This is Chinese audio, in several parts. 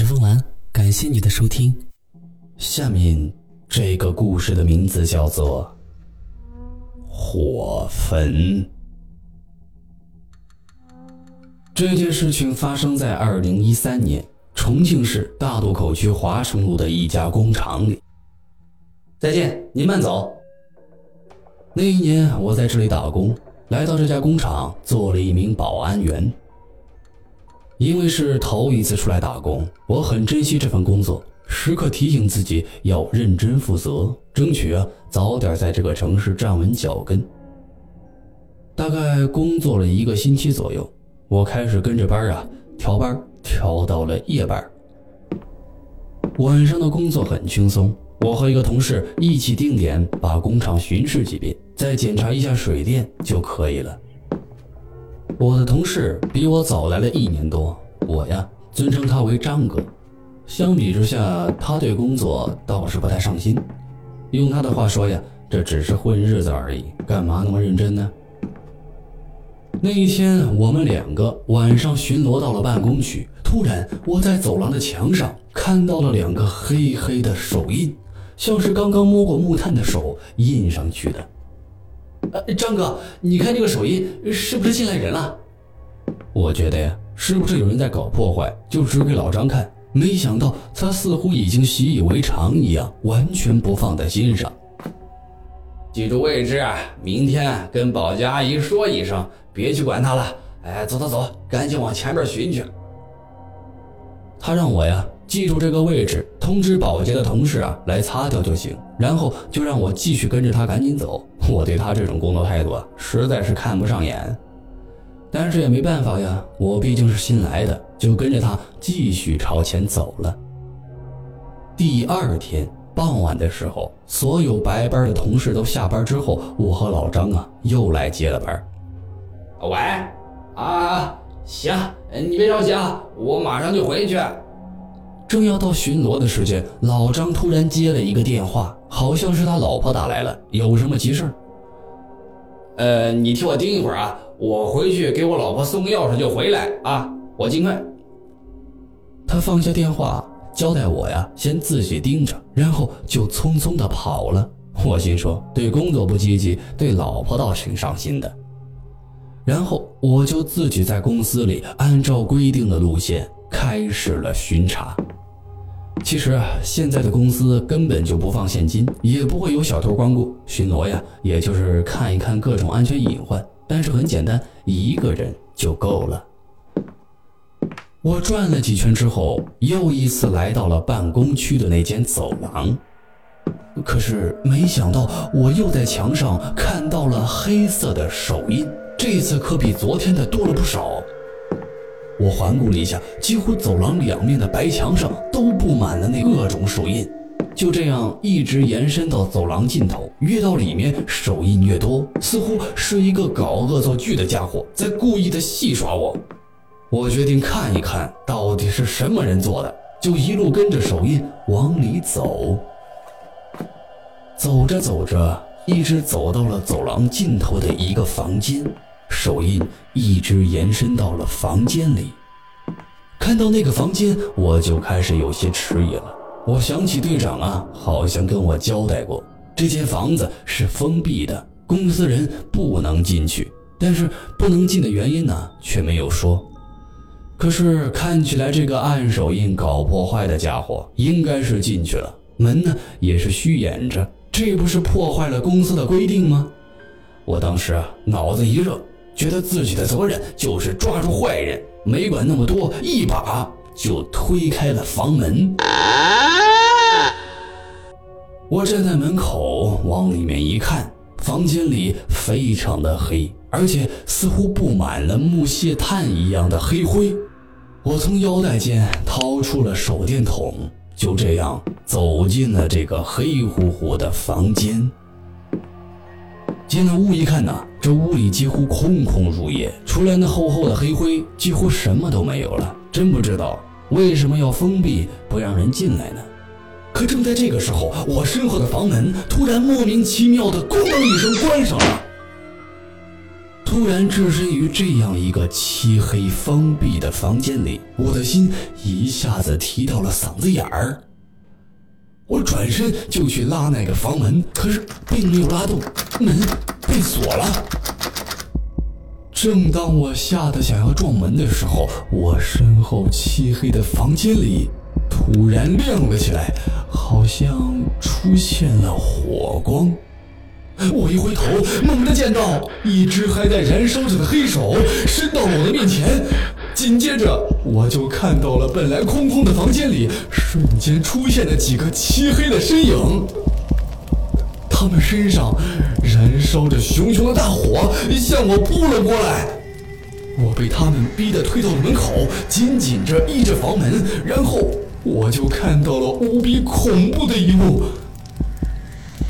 是风兰，感谢你的收听。下面这个故事的名字叫做《火焚》。这件事情发生在二零一三年，重庆市大渡口区华城路的一家工厂里。再见，您慢走。那一年我在这里打工，来到这家工厂做了一名保安员。因为是头一次出来打工，我很珍惜这份工作，时刻提醒自己要认真负责，争取啊早点在这个城市站稳脚跟。大概工作了一个星期左右，我开始跟着班啊调班，调到了夜班。晚上的工作很轻松，我和一个同事一起定点把工厂巡视几遍，再检查一下水电就可以了。我的同事比我早来了一年多，我呀尊称他为张哥。相比之下，他对工作倒是不太上心。用他的话说呀，这只是混日子而已，干嘛那么认真呢？那一天，我们两个晚上巡逻到了办公区，突然我在走廊的墙上看到了两个黑黑的手印，像是刚刚摸过木炭的手印上去的。呃，张哥，你看这个手印是不是进来人了？我觉得呀，是不是有人在搞破坏？就指给老张看。没想到他似乎已经习以为常一样，完全不放在心上。记住位置，明天跟保洁阿姨说一声，别去管他了。哎，走走走，赶紧往前面寻去。他让我呀。记住这个位置，通知保洁的同事啊来擦掉就行。然后就让我继续跟着他赶紧走。我对他这种工作态度啊，实在是看不上眼。但是也没办法呀，我毕竟是新来的，就跟着他继续朝前走了。第二天傍晚的时候，所有白班的同事都下班之后，我和老张啊又来接了班。喂，啊，行，你别着急啊，我马上就回去。正要到巡逻的时间，老张突然接了一个电话，好像是他老婆打来了，有什么急事？呃，你替我盯一会儿啊，我回去给我老婆送个钥匙就回来啊，我尽快。他放下电话，交代我呀，先自己盯着，然后就匆匆的跑了。我心说，对工作不积极，对老婆倒挺上心的。然后我就自己在公司里按照规定的路线开始了巡查。其实啊，现在的公司根本就不放现金，也不会有小偷光顾。巡逻呀，也就是看一看各种安全隐患。但是很简单，一个人就够了。我转了几圈之后，又一次来到了办公区的那间走廊。可是没想到，我又在墙上看到了黑色的手印，这次可比昨天的多了不少。我环顾了一下，几乎走廊两面的白墙上都布满了那各种手印，就这样一直延伸到走廊尽头。越到里面，手印越多，似乎是一个搞恶作剧的家伙在故意的戏耍我。我决定看一看到底是什么人做的，就一路跟着手印往里走。走着走着，一直走到了走廊尽头的一个房间。手印一直延伸到了房间里，看到那个房间，我就开始有些迟疑了。我想起队长啊，好像跟我交代过，这间房子是封闭的，公司人不能进去。但是不能进的原因呢，却没有说。可是看起来这个按手印搞破坏的家伙应该是进去了，门呢也是虚掩着，这不是破坏了公司的规定吗？我当时啊，脑子一热。觉得自己的责任就是抓住坏人，没管那么多，一把就推开了房门。我站在门口往里面一看，房间里非常的黑，而且似乎布满了木屑炭一样的黑灰。我从腰带间掏出了手电筒，就这样走进了这个黑乎乎的房间。进了屋一看呐，这屋里几乎空空如也，除了那厚厚的黑灰，几乎什么都没有了。真不知道为什么要封闭，不让人进来呢？可正在这个时候，我身后的房门突然莫名其妙的“咣”当一声关上了。突然置身于这样一个漆黑封闭的房间里，我的心一下子提到了嗓子眼儿。我转身就去拉那个房门，可是并没有拉动，门被锁了。正当我吓得想要撞门的时候，我身后漆黑的房间里突然亮了起来，好像出现了火光。我一回头，猛地见到一只还在燃烧着的黑手伸到了我的面前，紧接着我就看到了本来空空的房间里瞬间出现了几个漆黑的身影，他们身上燃烧着熊熊的大火，向我扑了过来。我被他们逼得推到了门口，紧紧着依着房门，然后我就看到了无比恐怖的一幕。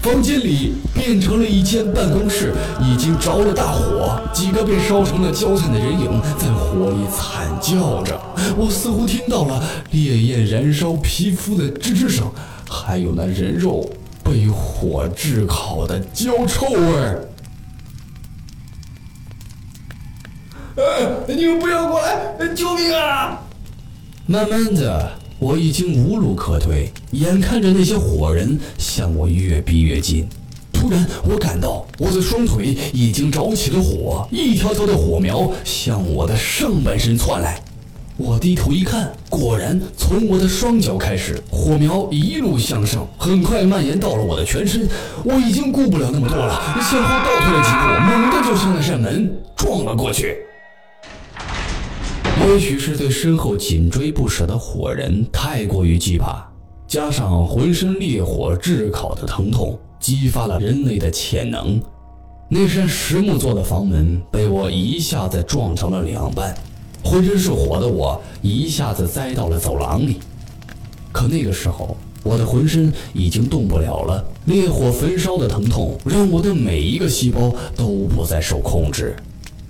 房间里变成了一间办公室，已经着了大火，几个被烧成了焦炭的人影在火里惨叫着。我似乎听到了烈焰燃烧皮肤的吱吱声，还有那人肉被火炙烤的焦臭味儿。你们不要过来！救命啊！慢慢的。我已经无路可退，眼看着那些火人向我越逼越近，突然我感到我的双腿已经着起了火，一条条的火苗向我的上半身窜来。我低头一看，果然从我的双脚开始，火苗一路向上，很快蔓延到了我的全身。我已经顾不了那么多了，向后倒退了几步，猛地就向那扇门撞了过去。也许是对身后紧追不舍的火人太过于惧怕，加上浑身烈火炙烤的疼痛，激发了人类的潜能。那扇实木做的房门被我一下子撞成了两半，浑身是火的我一下子栽到了走廊里。可那个时候，我的浑身已经动不了了，烈火焚烧的疼痛让我的每一个细胞都不再受控制。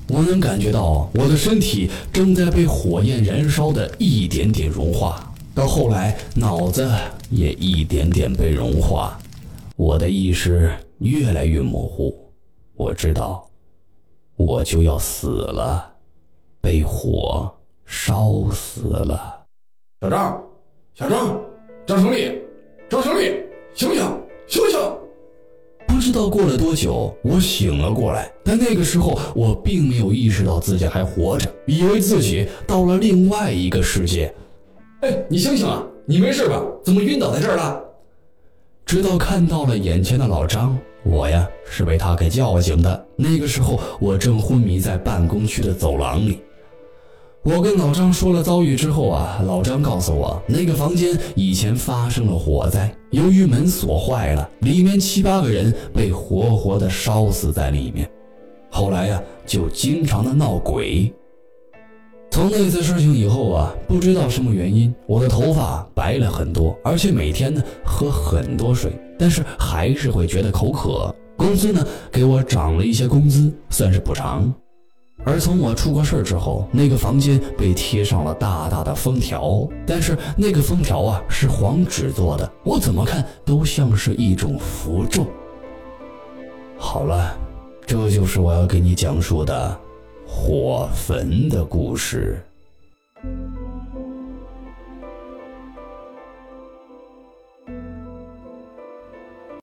我能感觉到我的身体正在被火焰燃烧的一点点融化，到后来脑子也一点点被融化，我的意识越来越模糊。我知道，我就要死了，被火烧死了。小张，小张，张成立，张成立，醒醒，醒醒！不知道过了多久，我醒了过来，但那个时候我并没有意识到自己还活着，以为自己到了另外一个世界。哎，你醒醒啊！你没事吧？怎么晕倒在这儿了？直到看到了眼前的老张，我呀是被他给叫醒的。那个时候我正昏迷在办公区的走廊里。我跟老张说了遭遇之后啊，老张告诉我，那个房间以前发生了火灾，由于门锁坏了，里面七八个人被活活的烧死在里面。后来呀，就经常的闹鬼。从那次事情以后啊，不知道什么原因，我的头发白了很多，而且每天呢喝很多水，但是还是会觉得口渴。公司呢给我涨了一些工资，算是补偿。而从我出过事儿之后，那个房间被贴上了大大的封条，但是那个封条啊是黄纸做的，我怎么看都像是一种符咒。好了，这就是我要给你讲述的火焚的故事。